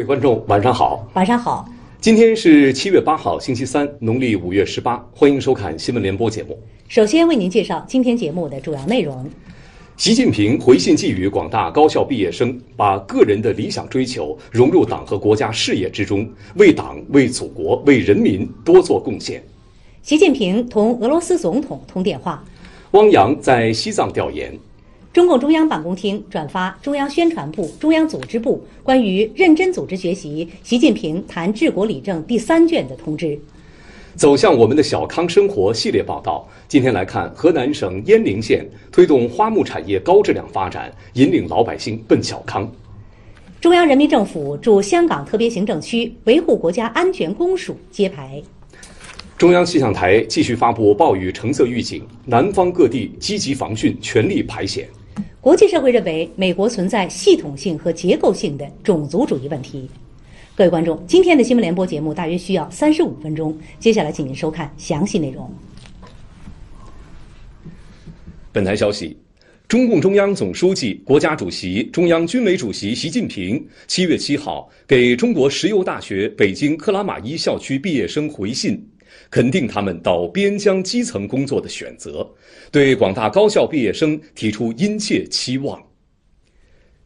各位观众，晚上好。晚上好。今天是七月八号，星期三，农历五月十八。欢迎收看新闻联播节目。首先为您介绍今天节目的主要内容：习近平回信寄语广大高校毕业生，把个人的理想追求融入党和国家事业之中，为党、为祖国、为人民多做贡献。习近平同俄罗斯总统通电话。汪洋在西藏调研。中共中央办公厅转发中央宣传部、中央组织部关于认真组织学习习近平谈治国理政第三卷的通知。走向我们的小康生活系列报道，今天来看河南省鄢陵县推动花木产业高质量发展，引领老百姓奔小康。中央人民政府驻香港特别行政区维护国家安全公署揭牌。中央气象台继续发布暴雨橙色预警，南方各地积极防汛，全力排险。国际社会认为，美国存在系统性和结构性的种族主义问题。各位观众，今天的新闻联播节目大约需要三十五分钟，接下来请您收看详细内容。本台消息：中共中央总书记、国家主席、中央军委主席习近平七月七号给中国石油大学北京克拉玛依校区毕业生回信。肯定他们到边疆基层工作的选择，对广大高校毕业生提出殷切期望。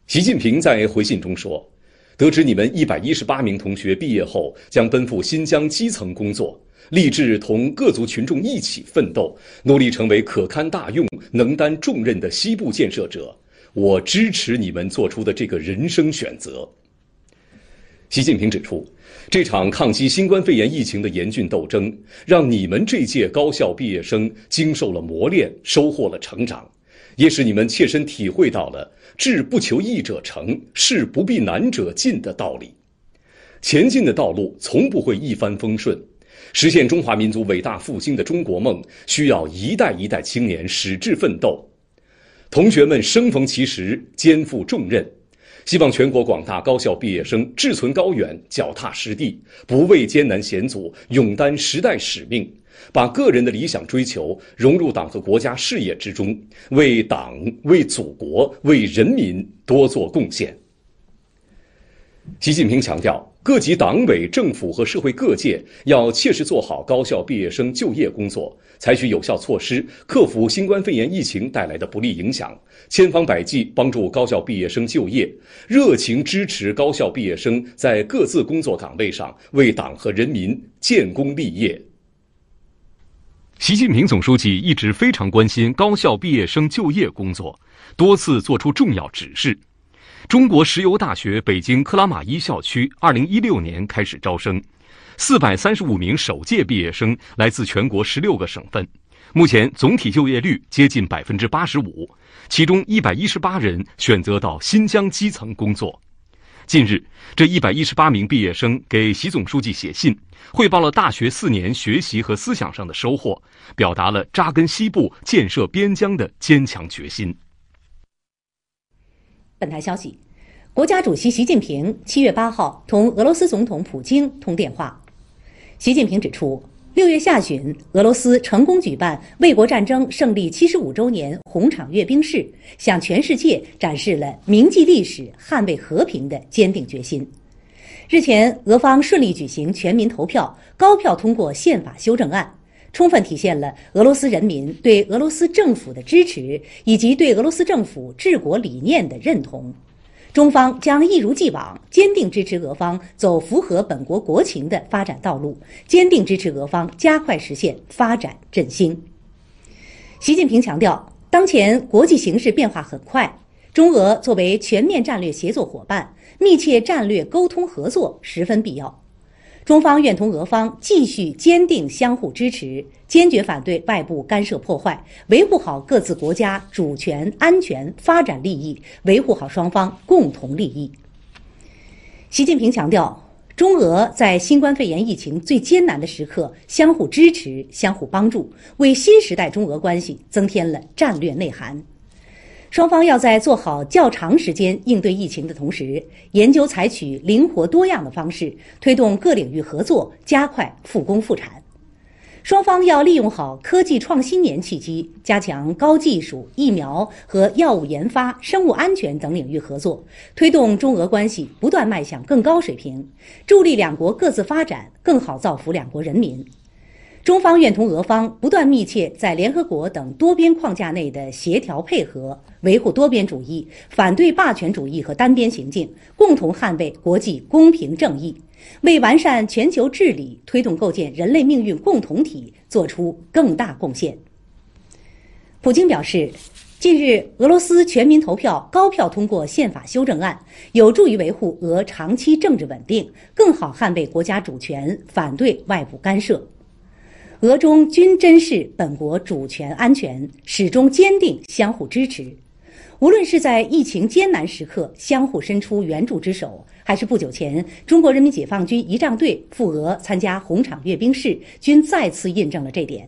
习近平在回信中说：“得知你们一百一十八名同学毕业后将奔赴新疆基层工作，立志同各族群众一起奋斗，努力成为可堪大用、能担重任的西部建设者。我支持你们做出的这个人生选择。”习近平指出。这场抗击新冠肺炎疫情的严峻斗争，让你们这届高校毕业生经受了磨练，收获了成长，也使你们切身体会到了“志不求易者成，事不避难者进”的道理。前进的道路从不会一帆风顺，实现中华民族伟大复兴的中国梦，需要一代一代青年矢志奋斗。同学们生逢其时，肩负重任。希望全国广大高校毕业生志存高远、脚踏实地，不畏艰难险阻，勇担时代使命，把个人的理想追求融入党和国家事业之中，为党、为祖国、为人民多做贡献。习近平强调。各级党委政府和社会各界要切实做好高校毕业生就业工作，采取有效措施克服新冠肺炎疫情带来的不利影响，千方百计帮助高校毕业生就业，热情支持高校毕业生在各自工作岗位上为党和人民建功立业。习近平总书记一直非常关心高校毕业生就业工作，多次作出重要指示。中国石油大学北京克拉玛依校区，二零一六年开始招生，四百三十五名首届毕业生来自全国十六个省份，目前总体就业率接近百分之八十五，其中一百一十八人选择到新疆基层工作。近日，这一百一十八名毕业生给习总书记写信，汇报了大学四年学习和思想上的收获，表达了扎根西部、建设边疆的坚强决心。本台消息，国家主席习近平七月八号同俄罗斯总统普京通电话。习近平指出，六月下旬，俄罗斯成功举办卫国战争胜利七十五周年红场阅兵式，向全世界展示了铭记历史、捍卫和平的坚定决心。日前，俄方顺利举行全民投票，高票通过宪法修正案。充分体现了俄罗斯人民对俄罗斯政府的支持以及对俄罗斯政府治国理念的认同。中方将一如既往坚定支持俄方走符合本国国情的发展道路，坚定支持俄方加快实现发展振兴。习近平强调，当前国际形势变化很快，中俄作为全面战略协作伙伴，密切战略沟通合作十分必要。中方愿同俄方继续坚定相互支持，坚决反对外部干涉破坏，维护好各自国家主权、安全、发展利益，维护好双方共同利益。习近平强调，中俄在新冠肺炎疫情最艰难的时刻相互支持、相互帮助，为新时代中俄关系增添了战略内涵。双方要在做好较长时间应对疫情的同时，研究采取灵活多样的方式，推动各领域合作，加快复工复产。双方要利用好科技创新年契机，加强高技术、疫苗和药物研发、生物安全等领域合作，推动中俄关系不断迈向更高水平，助力两国各自发展，更好造福两国人民。中方愿同俄方不断密切在联合国等多边框架内的协调配合，维护多边主义，反对霸权主义和单边行径，共同捍卫国际公平正义。为完善全球治理、推动构建人类命运共同体作出更大贡献。普京表示，近日俄罗斯全民投票高票通过宪法修正案，有助于维护俄长期政治稳定，更好捍卫国家主权，反对外部干涉。俄中均珍视本国主权安全，始终坚定相互支持。无论是在疫情艰难时刻相互伸出援助之手，还是不久前中国人民解放军仪仗队赴俄参加红场阅兵式，均再次印证了这点。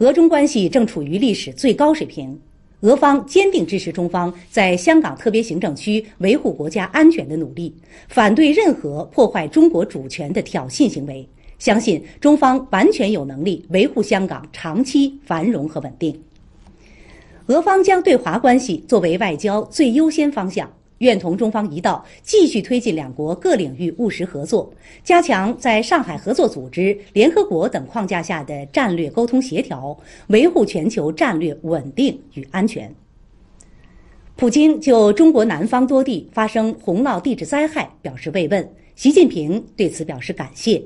俄中关系正处于历史最高水平，俄方坚定支持中方在香港特别行政区维护国家安全的努力，反对任何破坏中国主权的挑衅行为，相信中方完全有能力维护香港长期繁荣和稳定。俄方将对华关系作为外交最优先方向，愿同中方一道继续推进两国各领域务实合作，加强在上海合作组织、联合国等框架下的战略沟通协调，维护全球战略稳定与安全。普京就中国南方多地发生洪涝地质灾害表示慰问，习近平对此表示感谢。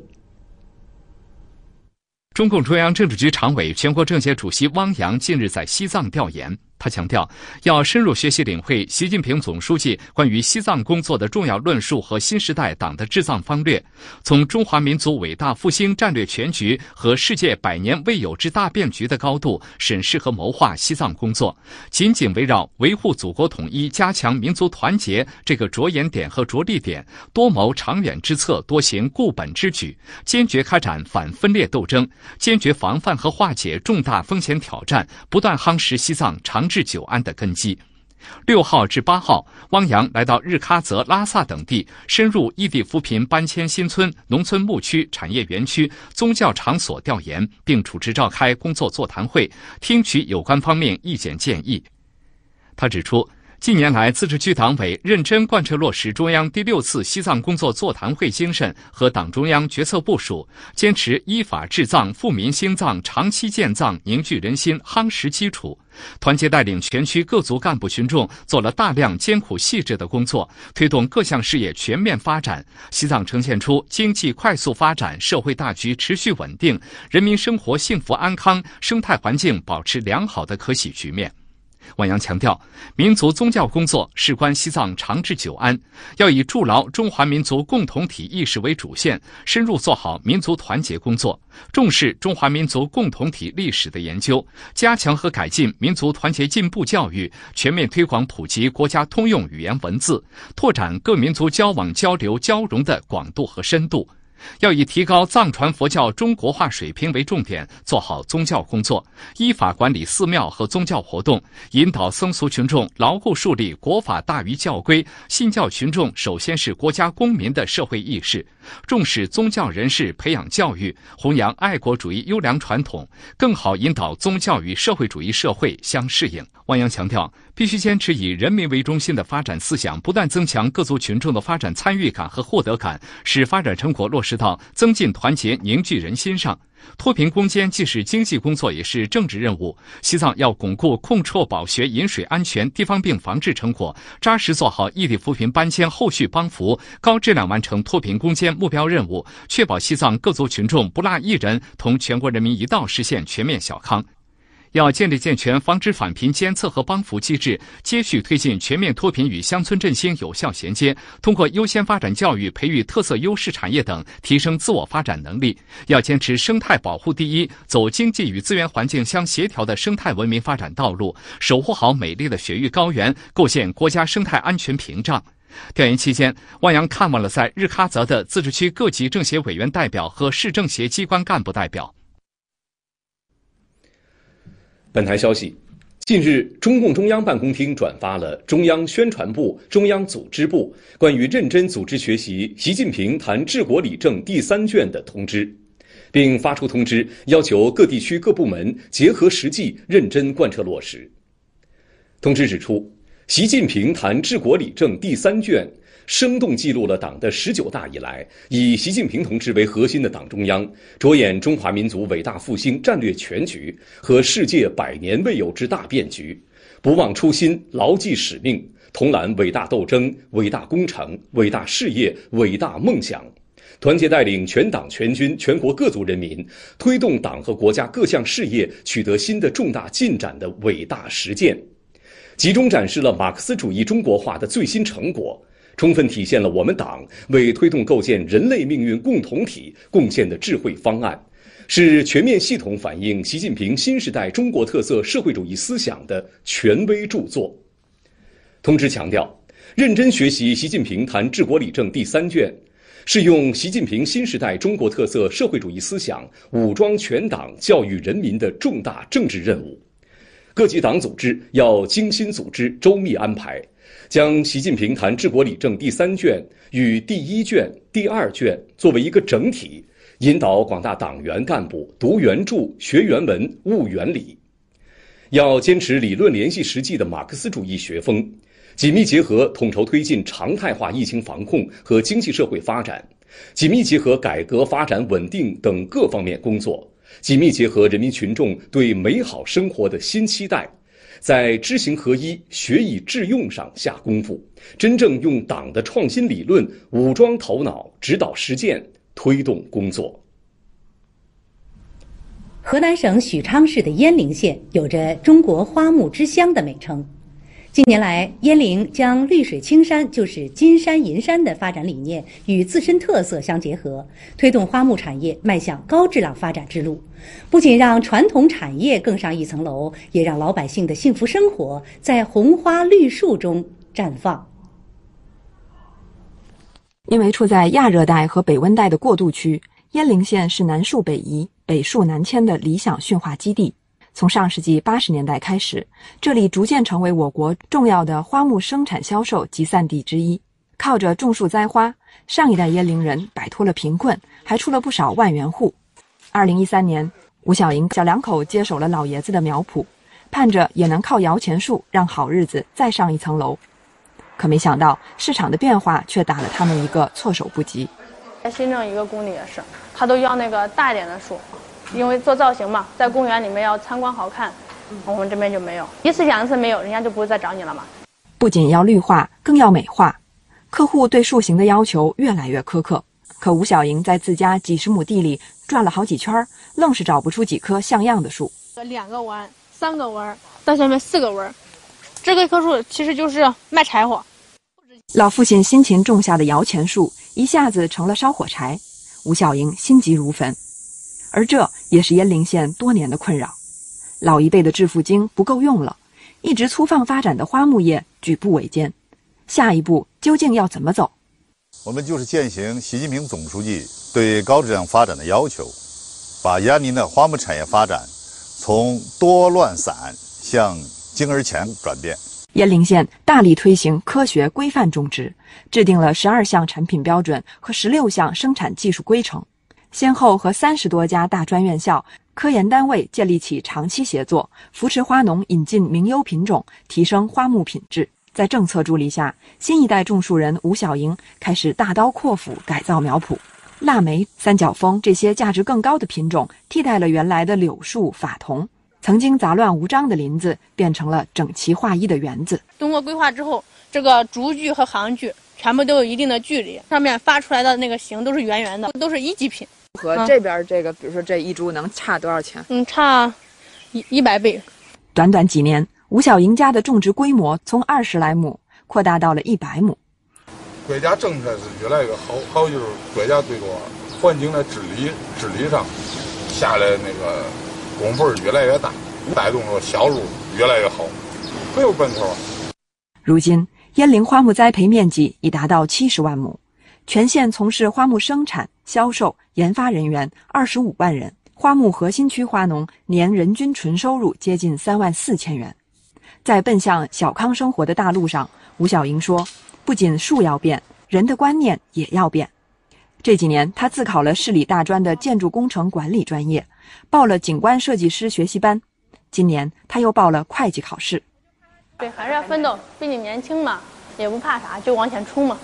中共中央政治局常委、全国政协主席汪洋近日在西藏调研。他强调，要深入学习领会习近平总书记关于西藏工作的重要论述和新时代党的治藏方略，从中华民族伟大复兴战略全局和世界百年未有之大变局的高度审视和谋划西藏工作，紧紧围绕维护祖国统一、加强民族团结这个着眼点和着力点，多谋长远之策，多行固本之举，坚决开展反分裂斗争，坚决防范和化解重大风险挑战，不断夯实西藏长。治久安的根基。六号至八号，汪洋来到日喀则、拉萨等地，深入异地扶贫搬迁新村、农村牧区、产业园区、宗教场所调研，并主持召开工作座谈会，听取有关方面意见建议。他指出。近年来，自治区党委认真贯彻落实中央第六次西藏工作座谈会精神和党中央决策部署，坚持依法治藏、富民兴藏、长期建藏、凝聚人心、夯实基础，团结带领全区各族干部群众做了大量艰苦细致的工作，推动各项事业全面发展，西藏呈现出经济快速发展、社会大局持续稳定、人民生活幸福安康、生态环境保持良好的可喜局面。汪洋强调，民族宗教工作事关西藏长治久安，要以筑牢中华民族共同体意识为主线，深入做好民族团结工作，重视中华民族共同体历史的研究，加强和改进民族团结进步教育，全面推广普及国家通用语言文字，拓展各民族交往交流交融的广度和深度。要以提高藏传佛教中国化水平为重点，做好宗教工作，依法管理寺庙和宗教活动，引导僧俗群众牢固树立国法大于教规，信教群众首先是国家公民的社会意识，重视宗教人士培养教育，弘扬爱国主义优良传统，更好引导宗教与社会主义社会相适应。汪洋强调。必须坚持以人民为中心的发展思想，不断增强各族群众的发展参与感和获得感，使发展成果落实到增进团结、凝聚人心上。脱贫攻坚既是经济工作，也是政治任务。西藏要巩固控辍保学饮水安全、地方病防治成果，扎实做好异地扶贫搬迁后续帮扶，高质量完成脱贫攻坚目标任务，确保西藏各族群众不落一人同全国人民一道实现全面小康。要建立健全防止返贫监测和帮扶机制，接续推进全面脱贫与乡村振兴有效衔接。通过优先发展教育、培育特色优势产业等，提升自我发展能力。要坚持生态保护第一，走经济与资源环境相协调的生态文明发展道路，守护好美丽的雪域高原，构建国家生态安全屏障。调研期间，汪洋看望了在日喀则的自治区各级政协委员代表和市政协机关干部代表。本台消息，近日，中共中央办公厅转发了中央宣传部、中央组织部关于认真组织学习习近平谈治国理政第三卷的通知。并发出通知，要求各地区各部门结合实际，认真贯彻落实。通知指出，习近平谈治国理政第三卷。生动记录了党的十九大以来，以习近平同志为核心的党中央，着眼中华民族伟大复兴战略全局和世界百年未有之大变局，不忘初心，牢记使命，统揽伟大斗争、伟大工程、伟大事业、伟大梦想，团结带领全党全军全国各族人民，推动党和国家各项事业取得新的重大进展的伟大实践，集中展示了马克思主义中国化的最新成果。充分体现了我们党为推动构建人类命运共同体贡献的智慧方案，是全面系统反映习近平新时代中国特色社会主义思想的权威著作。通知强调，认真学习习近平谈治国理政第三卷，是用习近平新时代中国特色社会主义思想武装全党、教育人民的重大政治任务。各级党组织要精心组织、周密安排。将习近平谈治国理政第三卷与第一卷、第二卷作为一个整体，引导广大党员干部读原著、学原文、悟原理。要坚持理论联系实际的马克思主义学风，紧密结合统筹推进常态化疫情防控和经济社会发展，紧密结合改革发展稳定等各方面工作，紧密结合人民群众对美好生活的新期待。在知行合一、学以致用上下功夫，真正用党的创新理论武装头脑，指导实践，推动工作。河南省许昌市的鄢陵县有着“中国花木之乡”的美称。近年来，鄢陵将“绿水青山就是金山银山”的发展理念与自身特色相结合，推动花木产业迈向高质量发展之路，不仅让传统产业更上一层楼，也让老百姓的幸福生活在红花绿树中绽放。因为处在亚热带和北温带的过渡区，鄢陵县是南树北移、北树南迁的理想驯化基地。从上世纪八十年代开始，这里逐渐成为我国重要的花木生产、销售集散地之一。靠着种树栽花，上一代鄢陵人摆脱了贫困，还出了不少万元户。二零一三年，吴小莹小两口接手了老爷子的苗圃，盼着也能靠摇钱树让好日子再上一层楼。可没想到，市场的变化却打了他们一个措手不及。在新郑一个工地也是，他都要那个大一点的树。因为做造型嘛，在公园里面要参观好看，我们这边就没有，一次两次没有，人家就不会再找你了嘛。不仅要绿化，更要美化，客户对树形的要求越来越苛刻。可吴小莹在自家几十亩地里转了好几圈，愣是找不出几棵像样的树。两个弯，三个弯，到下面四个弯，这个棵树其实就是卖柴火。老父亲辛勤种下的摇钱树，一下子成了烧火柴，吴小莹心急如焚。而这也是鄢陵县多年的困扰，老一辈的致富经不够用了，一直粗放发展的花木业举步维艰，下一步究竟要怎么走？我们就是践行习近平总书记对高质量发展的要求，把鄢陵的花木产业发展从多乱散向精而强转变。鄢陵县大力推行科学规范种植，制定了十二项产品标准和十六项生产技术规程。先后和三十多家大专院校、科研单位建立起长期协作，扶持花农引进名优品种，提升花木品质。在政策助力下，新一代种树人吴小莹开始大刀阔斧改造苗圃，腊梅、三角枫这些价值更高的品种替代了原来的柳树、法桐。曾经杂乱无章的林子变成了整齐划一的园子。通过规划之后，这个竹距和行距全部都有一定的距离，上面发出来的那个形都是圆圆的，都是一级品。和这边这个，比如说这一株能差多少钱？嗯，差一一百倍。短短几年，吴小莹家的种植规模从二十来亩扩大到了一百亩。国家政策是越来越好，好就是国家对着环境的治理治理上下来那个功夫越来越大，带动着销路越来越好，很有奔头。如今，鄢陵花木栽培面积已达到七十万亩。全县从事花木生产、销售、研发人员二十五万人，花木核心区花农年人均纯收入接近三万四千元。在奔向小康生活的大路上，吴小莹说：“不仅树要变，人的观念也要变。”这几年，他自考了市里大专的建筑工程管理专业，报了景观设计师学习班。今年，他又报了会计考试。对，还是要奋斗，毕竟年轻嘛，也不怕啥，就往前冲嘛。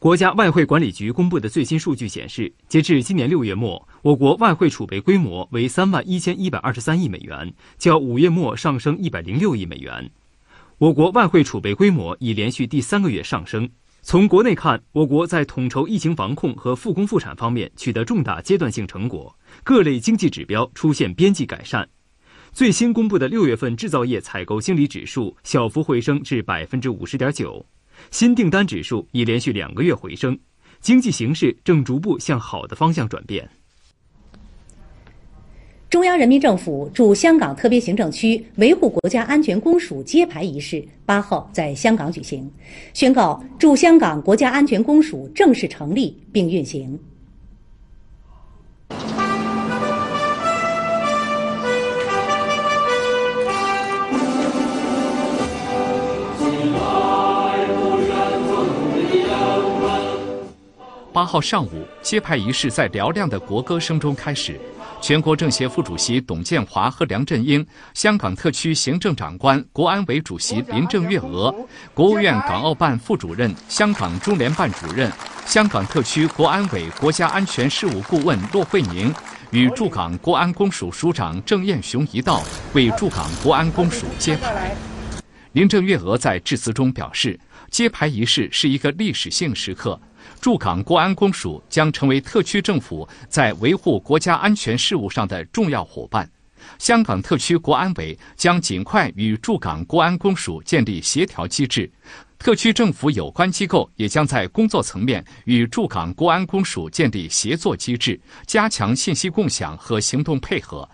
国家外汇管理局公布的最新数据显示，截至今年六月末，我国外汇储备规模为三万一千一百二十三亿美元，较五月末上升一百零六亿美元。我国外汇储备规模已连续第三个月上升。从国内看，我国在统筹疫情防控和复工复产方面取得重大阶段性成果，各类经济指标出现边际改善。最新公布的六月份制造业采购经理指数小幅回升至百分之五十点九。新订单指数已连续两个月回升，经济形势正逐步向好的方向转变。中央人民政府驻香港特别行政区维护国家安全公署揭牌仪式八号在香港举行，宣告驻香港国家安全公署正式成立并运行。八号上午，揭牌仪式在嘹亮的国歌声中开始。全国政协副主席董建华和梁振英，香港特区行政长官、国安委主席林郑月娥，国务院港澳办副主任、香港中联办主任，香港特区国安委国家安全事务顾问骆惠宁，与驻港国安公署署长郑雁雄一道为驻港国安公署揭牌。林郑月娥在致辞中表示，揭牌仪式是一个历史性时刻。驻港国安公署将成为特区政府在维护国家安全事务上的重要伙伴。香港特区国安委将尽快与驻港国安公署建立协调机制，特区政府有关机构也将在工作层面与驻港国安公署建立协作机制，加强信息共享和行动配合。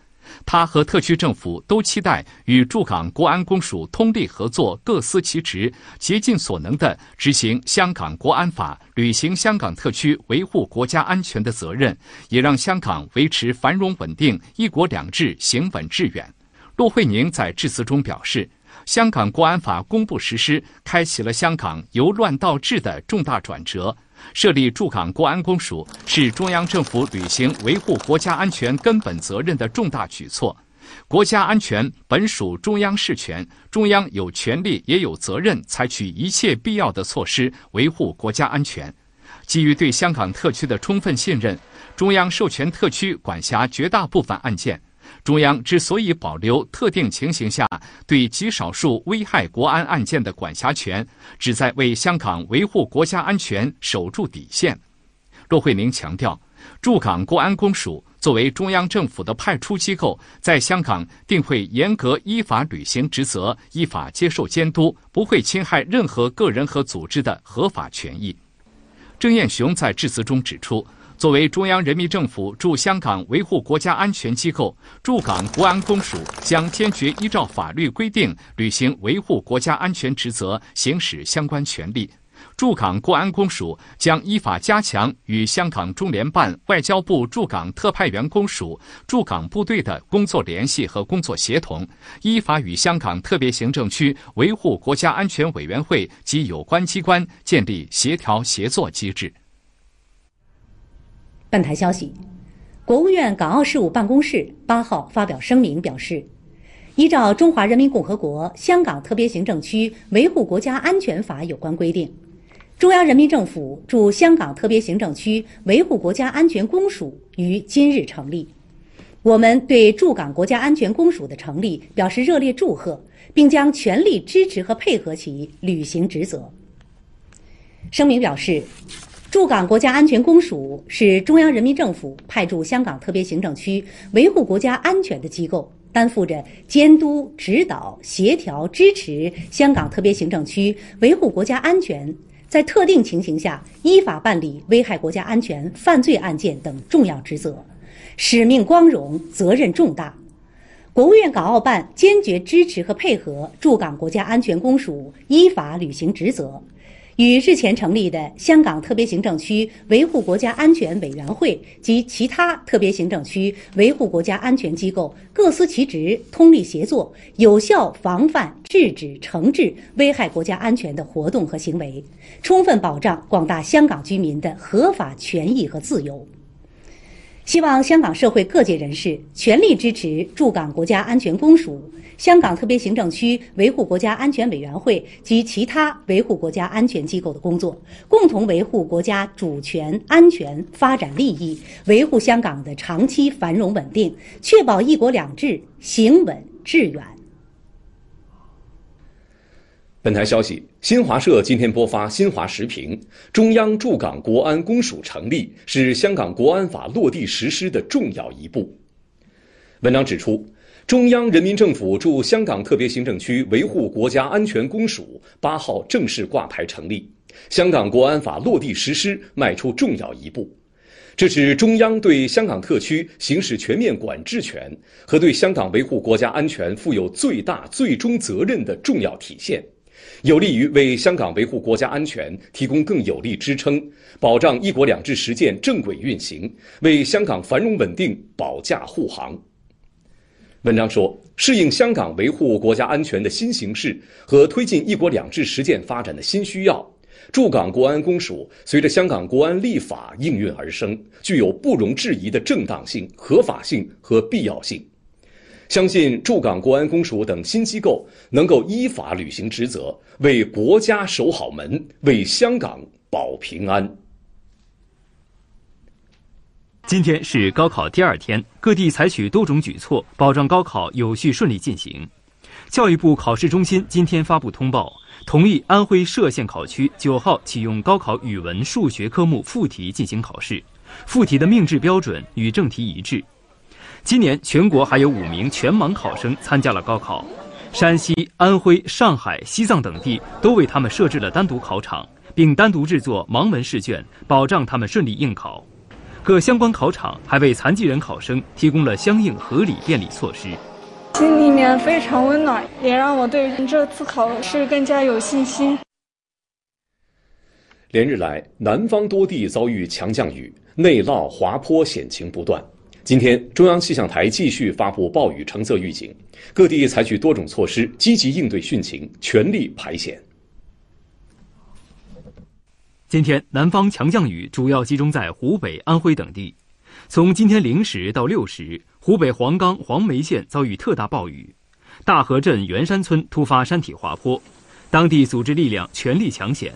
他和特区政府都期待与驻港国安公署通力合作，各司其职，竭尽所能地执行香港国安法，履行香港特区维护国家安全的责任，也让香港维持繁荣稳定、一国两制行稳致远。骆惠宁在致辞中表示，香港国安法公布实施，开启了香港由乱到治的重大转折。设立驻港国安公署是中央政府履行维护国家安全根本责任的重大举措。国家安全本属中央事权，中央有权利也有责任采取一切必要的措施维护国家安全。基于对香港特区的充分信任，中央授权特区管辖绝大部分案件。中央之所以保留特定情形下对极少数危害国安案件的管辖权，旨在为香港维护国家安全守住底线。骆惠宁强调，驻港国安公署作为中央政府的派出机构，在香港定会严格依法履行职责，依法接受监督，不会侵害任何个人和组织的合法权益。郑雁雄在致辞中指出。作为中央人民政府驻香港维护国家安全机构，驻港国安公署将坚决依照法律规定履行维护国家安全职责，行使相关权利。驻港国安公署将依法加强与香港中联办、外交部驻港特派员公署、驻港部队的工作联系和工作协同，依法与香港特别行政区维护国家安全委员会及有关机关建立协调协作机制。本台消息，国务院港澳事务办公室八号发表声明表示，依照《中华人民共和国香港特别行政区维护国家安全法》有关规定，中央人民政府驻香港特别行政区维护国家安全公署于今日成立。我们对驻港国家安全公署的成立表示热烈祝贺，并将全力支持和配合其履行职责。声明表示。驻港国家安全公署是中央人民政府派驻香港特别行政区维护国家安全的机构，担负着监督、指导、协调、支持香港特别行政区维护国家安全，在特定情形下依法办理危害国家安全犯罪案件等重要职责，使命光荣，责任重大。国务院港澳办坚决支持和配合驻港国家安全公署依法履行职责。与日前成立的香港特别行政区维护国家安全委员会及其他特别行政区维护国家安全机构各司其职，通力协作，有效防范、制止、惩治危害国家安全的活动和行为，充分保障广大香港居民的合法权益和自由。希望香港社会各界人士全力支持驻港国家安全公署。香港特别行政区维护国家安全委员会及其他维护国家安全机构的工作，共同维护国家主权、安全、发展利益，维护香港的长期繁荣稳定，确保“一国两制”行稳致远。本台消息：新华社今天播发新华时评，中央驻港国安公署成立是香港国安法落地实施的重要一步。文章指出。中央人民政府驻香港特别行政区维护国家安全公署八号正式挂牌成立，香港国安法落地实施迈出重要一步。这是中央对香港特区行使全面管制权和对香港维护国家安全负有最大最终责任的重要体现，有利于为香港维护国家安全提供更有力支撑，保障“一国两制”实践正轨运行，为香港繁荣稳定保驾护航。文章说，适应香港维护国家安全的新形势和推进“一国两制”实践发展的新需要，驻港国安公署随着香港国安立法应运而生，具有不容置疑的正当性、合法性和必要性。相信驻港国安公署等新机构能够依法履行职责，为国家守好门，为香港保平安。今天是高考第二天，各地采取多种举措，保障高考有序顺利进行。教育部考试中心今天发布通报，同意安徽歙县考区九号启用高考语文、数学科目附题进行考试，附题的命制标准与正题一致。今年全国还有五名全盲考生参加了高考，山西、安徽、上海、西藏等地都为他们设置了单独考场，并单独制作盲文试卷，保障他们顺利应考。各相关考场还为残疾人考生提供了相应合理便利措施，心里面非常温暖，也让我对这次考试更加有信心。连日来，南方多地遭遇强降雨，内涝滑坡险情不断。今天，中央气象台继续发布暴雨橙色预警，各地采取多种措施，积极应对汛情，全力排险。今天，南方强降雨主要集中在湖北、安徽等地。从今天零时到六时，湖北黄冈黄梅县遭遇特大暴雨，大河镇元山村突发山体滑坡，当地组织力量全力抢险。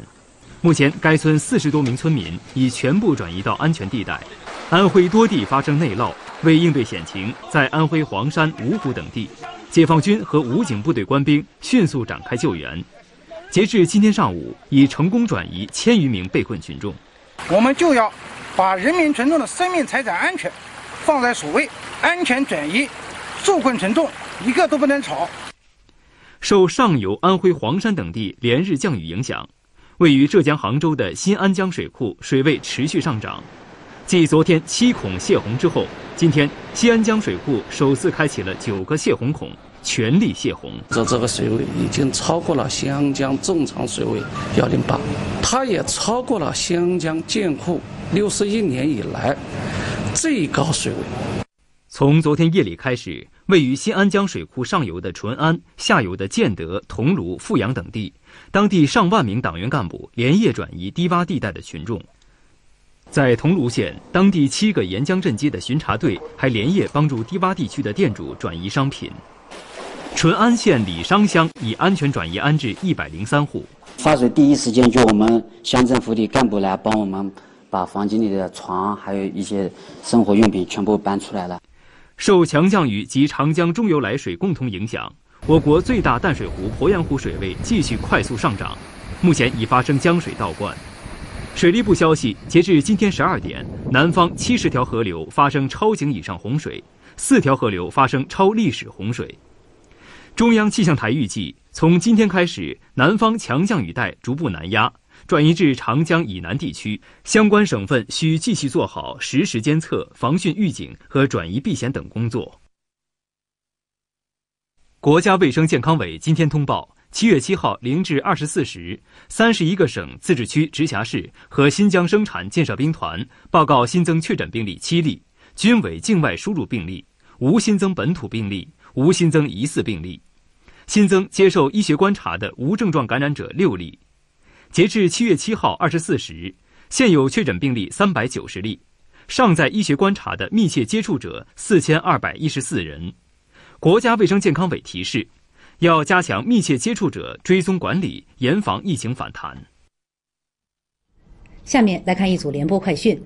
目前，该村四十多名村民已全部转移到安全地带。安徽多地发生内涝，为应对险情，在安徽黄山、芜湖等地，解放军和武警部队官兵迅速展开救援。截至今天上午，已成功转移千余名被困群众。我们就要把人民群众的生命财产安全放在首位，安全转移，受困群众一个都不能少。受上游安徽黄山等地连日降雨影响，位于浙江杭州的新安江水库水位持续上涨。继昨天七孔泄洪之后，今天新安江水库首次开启了九个泄洪孔。全力泄洪，这这个水位已经超过了新安江正常水位幺零八，它也超过了新安江建库六十一年以来最高水位。从昨天夜里开始，位于新安江水库上游的淳安、下游的建德、桐庐、富阳等地，当地上万名党员干部连夜转移低洼地带的群众。在桐庐县，当地七个沿江镇街的巡查队还连夜帮助低洼地区的店主转移商品。淳安县李商乡已安全转移安置一百零三户。发水第一时间就我们乡政府的干部来帮我们把房间里的床还有一些生活用品全部搬出来了。受强降雨及长江中游来水共同影响，我国最大淡水湖鄱阳湖水位继续快速上涨，目前已发生江水倒灌。水利部消息，截至今天十二点，南方七十条河流发生超警以上洪水，四条河流发生超历史洪水。中央气象台预计，从今天开始，南方强降雨带逐步南压，转移至长江以南地区。相关省份需继续做好实时监测、防汛预警和转移避险等工作。国家卫生健康委今天通报，七月七号零至二十四时，三十一个省、自治区、直辖市和新疆生产建设兵团报告新增确诊病例七例，均为境外输入病例，无新增本土病例，无新增疑似病例。新增接受医学观察的无症状感染者六例。截至七月七号二十四时，现有确诊病例三百九十例，尚在医学观察的密切接触者四千二百一十四人。国家卫生健康委提示。要加强密切接触者追踪管理，严防疫情反弹。下面来看一组联播快讯。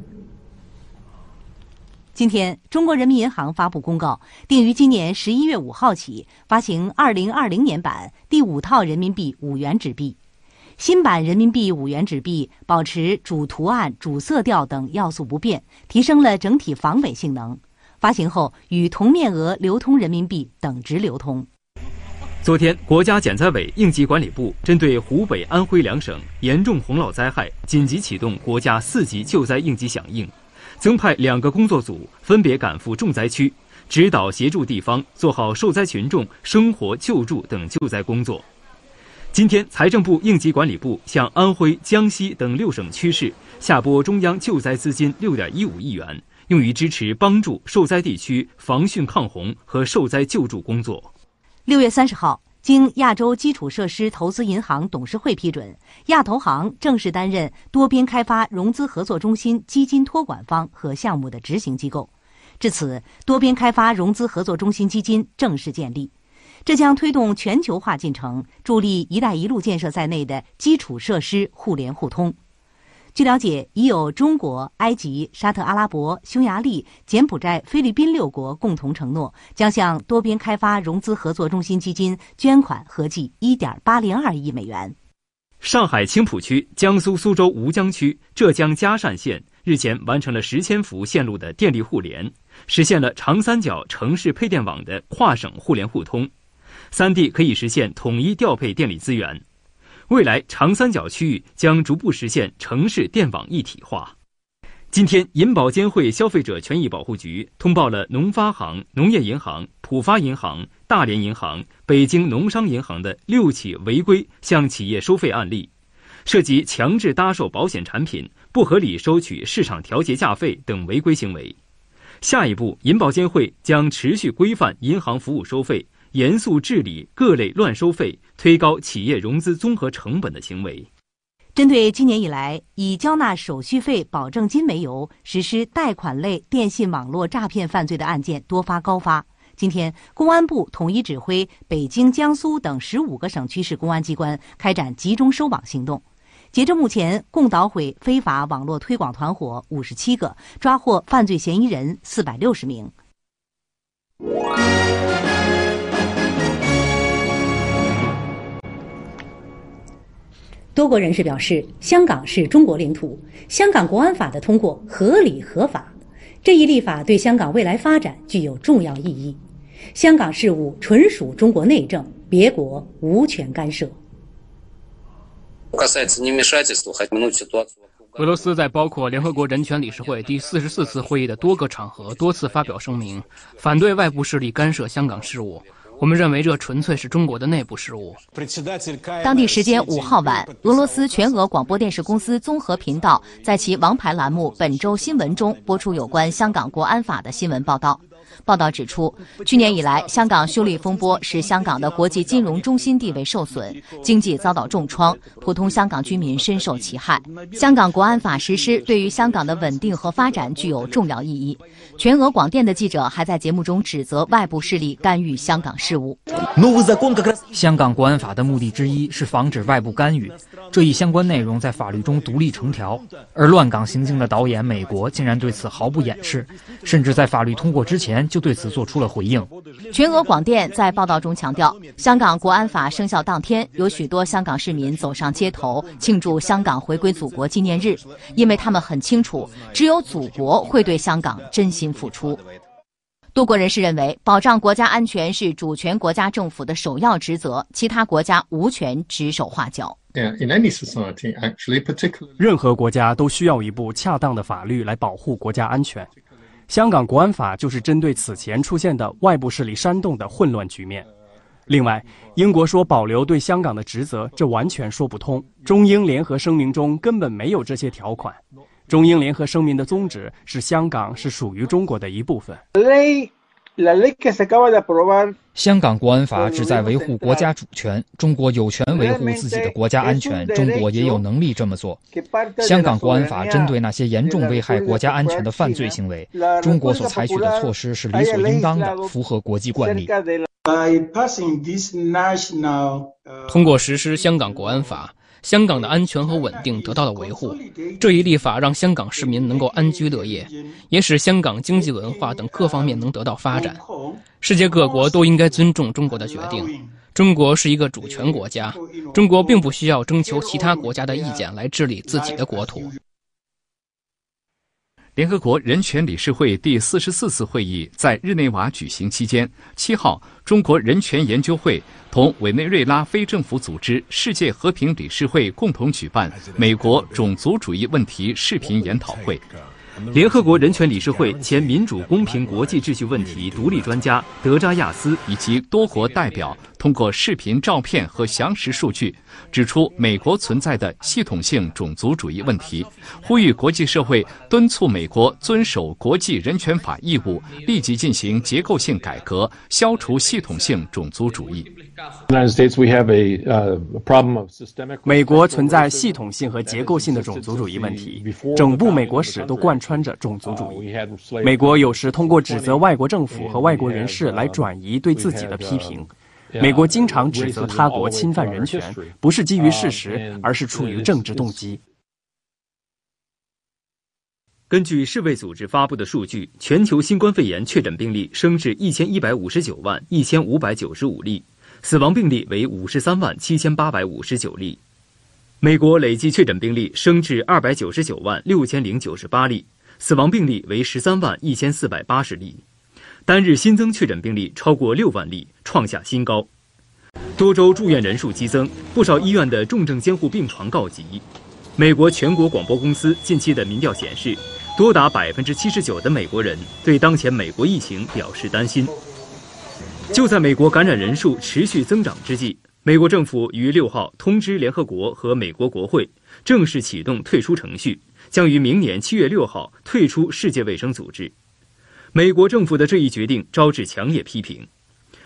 今天，中国人民银行发布公告，定于今年十一月五号起发行二零二零年版第五套人民币五元纸币。新版人民币五元纸币保持主图案、主色调等要素不变，提升了整体防伪性能。发行后与同面额流通人民币等值流通。昨天，国家减灾委应急管理部针对湖北、安徽两省严重洪涝灾害，紧急启动国家四级救灾应急响应，增派两个工作组，分别赶赴重灾区，指导协助地方做好受灾群众生活救助等救灾工作。今天，财政部应急管理部向安徽、江西等六省区市下拨中央救灾资金六点一五亿元，用于支持帮助受灾地区防汛抗洪和受灾救助工作。六月三十号，经亚洲基础设施投资银行董事会批准，亚投行正式担任多边开发融资合作中心基金托管方和项目的执行机构。至此，多边开发融资合作中心基金正式建立，这将推动全球化进程，助力“一带一路”建设在内的基础设施互联互通。据了解，已有中国、埃及、沙特阿拉伯、匈牙利、柬埔寨、菲律宾六国共同承诺，将向多边开发融资合作中心基金捐款合计1.802亿美元。上海青浦区、江苏苏州吴江区、浙江嘉善县日前完成了十千伏线路的电力互联，实现了长三角城市配电网的跨省互联互通，三地可以实现统一调配电力资源。未来，长三角区域将逐步实现城市电网一体化。今天，银保监会消费者权益保护局通报了农发行、农业银行、浦发银行、大连银行、北京农商银行的六起违规向企业收费案例，涉及强制搭售保险产品、不合理收取市场调节价费等违规行为。下一步，银保监会将持续规范银行服务收费。严肃治理各类乱收费、推高企业融资综合成本的行为。针对今年以来以交纳手续费保证金为由实施贷款类电信网络诈骗犯罪的案件多发高发，今天公安部统一指挥北京、江苏等十五个省区市公安机关开展集中收网行动。截至目前，共捣毁非法网络推广团伙五十七个，抓获犯罪嫌疑人四百六十名。多国人士表示，香港是中国领土，香港国安法的通过合理合法。这一立法对香港未来发展具有重要意义。香港事务纯属中国内政，别国无权干涉。俄罗斯在包括联合国人权理事会第四十四次会议的多个场合多次发表声明，反对外部势力干涉香港事务。我们认为这纯粹是中国的内部事务。当地时间五号晚，俄罗斯全俄广播电视公司综合频道在其王牌栏目《本周新闻》中播出有关香港国安法的新闻报道。报道指出，去年以来，香港修例风波使香港的国际金融中心地位受损，经济遭到重创，普通香港居民深受其害。香港国安法实施对于香港的稳定和发展具有重要意义。全俄广电的记者还在节目中指责外部势力干预香港事务。香港国安法的目的之一是防止外部干预，这一相关内容在法律中独立成条。而乱港行径的导演美国竟然对此毫不掩饰，甚至在法律通过之前。就对此做出了回应。全俄广电在报道中强调，香港国安法生效当天，有许多香港市民走上街头庆祝香港回归祖国纪念日，因为他们很清楚，只有祖国会对香港真心付出。多国人士认为，保障国家安全是主权国家政府的首要职责，其他国家无权指手画脚。任何国家都需要一部恰当的法律来保护国家安全。香港国安法就是针对此前出现的外部势力煽动的混乱局面。另外，英国说保留对香港的职责，这完全说不通。中英联合声明中根本没有这些条款。中英联合声明的宗旨是香港是属于中国的一部分。香港国安法旨在维护国家主权，中国有权维护自己的国家安全，中国也有能力这么做。香港国安法针对那些严重危害国家安全的犯罪行为，中国所采取的措施是理所应当的，符合国际惯例。通过实施香港国安法。香港的安全和稳定得到了维护，这一立法让香港市民能够安居乐业，也使香港经济文化等各方面能得到发展。世界各国都应该尊重中国的决定。中国是一个主权国家，中国并不需要征求其他国家的意见来治理自己的国土。联合国人权理事会第四十四次会议在日内瓦举行期间，七号，中国人权研究会同委内瑞拉非政府组织世界和平理事会共同举办美国种族主义问题视频研讨会。联合国人权理事会前民主公平国际秩序问题独立专家德扎亚斯以及多国代表通过视频、照片和详实数据，指出美国存在的系统性种族主义问题，呼吁国际社会敦促美国遵守国际人权法义务，立即进行结构性改革，消除系统性种族主义。美国存在系统性和结构性的种族主义问题，整部美国史都贯穿着种族主义。美国有时通过指责外国政府和外国人士来转移对自己的批评。美国经常指责他国侵犯人权，不是基于事实，而是出于政治动机。根据世卫组织发布的数据，全球新冠肺炎确诊病例升至一千一百五十九万一千五百九十五例。死亡病例为五十三万七千八百五十九例，美国累计确诊病例升至二百九十九万六千零九十八例，死亡病例为十三万一千四百八十例，单日新增确诊病例超过六万例，创下新高。多州住院人数激增，不少医院的重症监护病床告急。美国全国广播公司近期的民调显示，多达百分之七十九的美国人对当前美国疫情表示担心。就在美国感染人数持续增长之际，美国政府于六号通知联合国和美国国会，正式启动退出程序，将于明年七月六号退出世界卫生组织。美国政府的这一决定招致强烈批评。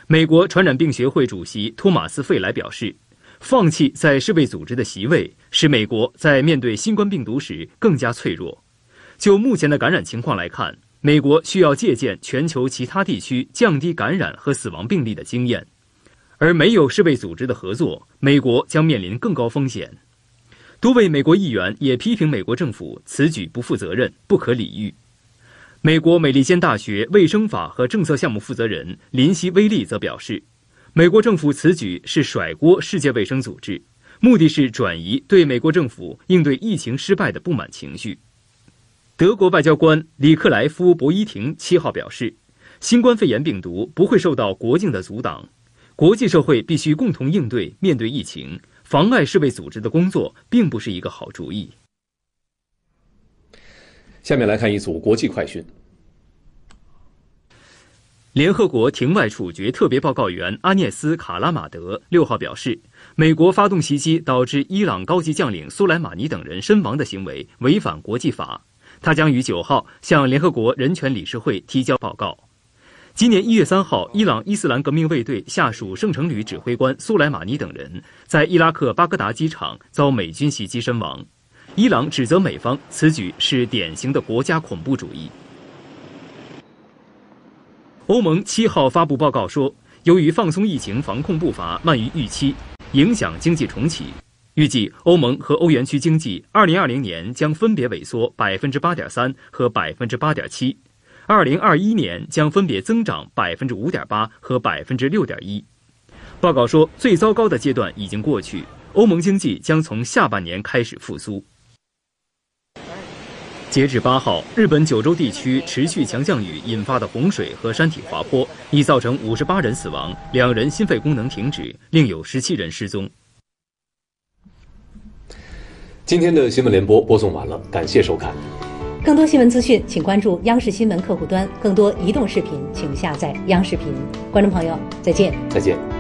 美国传染病学会主席托马斯·费莱表示，放弃在世卫组织的席位，使美国在面对新冠病毒时更加脆弱。就目前的感染情况来看。美国需要借鉴全球其他地区降低感染和死亡病例的经验，而没有世卫组织的合作，美国将面临更高风险。多位美国议员也批评美国政府此举不负责任、不可理喻。美国美利坚大学卫生法和政策项目负责人林希·威利则表示，美国政府此举是甩锅世界卫生组织，目的是转移对美国政府应对疫情失败的不满情绪。德国外交官里克莱夫·博伊廷七号表示，新冠肺炎病毒不会受到国境的阻挡，国际社会必须共同应对。面对疫情，妨碍世卫组织的工作并不是一个好主意。下面来看一组国际快讯。联合国庭外处决特别报告员阿涅斯·卡拉马德六号表示，美国发动袭击导致伊朗高级将领苏莱马尼等人身亡的行为违反国际法。他将于九号向联合国人权理事会提交报告。今年一月三号，伊朗伊斯兰革命卫队下属圣城旅指挥官苏莱马尼等人在伊拉克巴格达机场遭美军袭击身亡。伊朗指责美方此举是典型的国家恐怖主义。欧盟七号发布报告说，由于放松疫情防控步伐慢于预期，影响经济重启。预计欧盟和欧元区经济二零二零年将分别萎缩百分之八点三和百分之八点七，二零二一年将分别增长百分之五点八和百分之六点一。报告说，最糟糕的阶段已经过去，欧盟经济将从下半年开始复苏。截至八号，日本九州地区持续强降雨引发的洪水和山体滑坡已造成五十八人死亡，两人心肺功能停止，另有十七人失踪。今天的新闻联播播送完了，感谢收看。更多新闻资讯，请关注央视新闻客户端。更多移动视频，请下载央视频。观众朋友，再见。再见。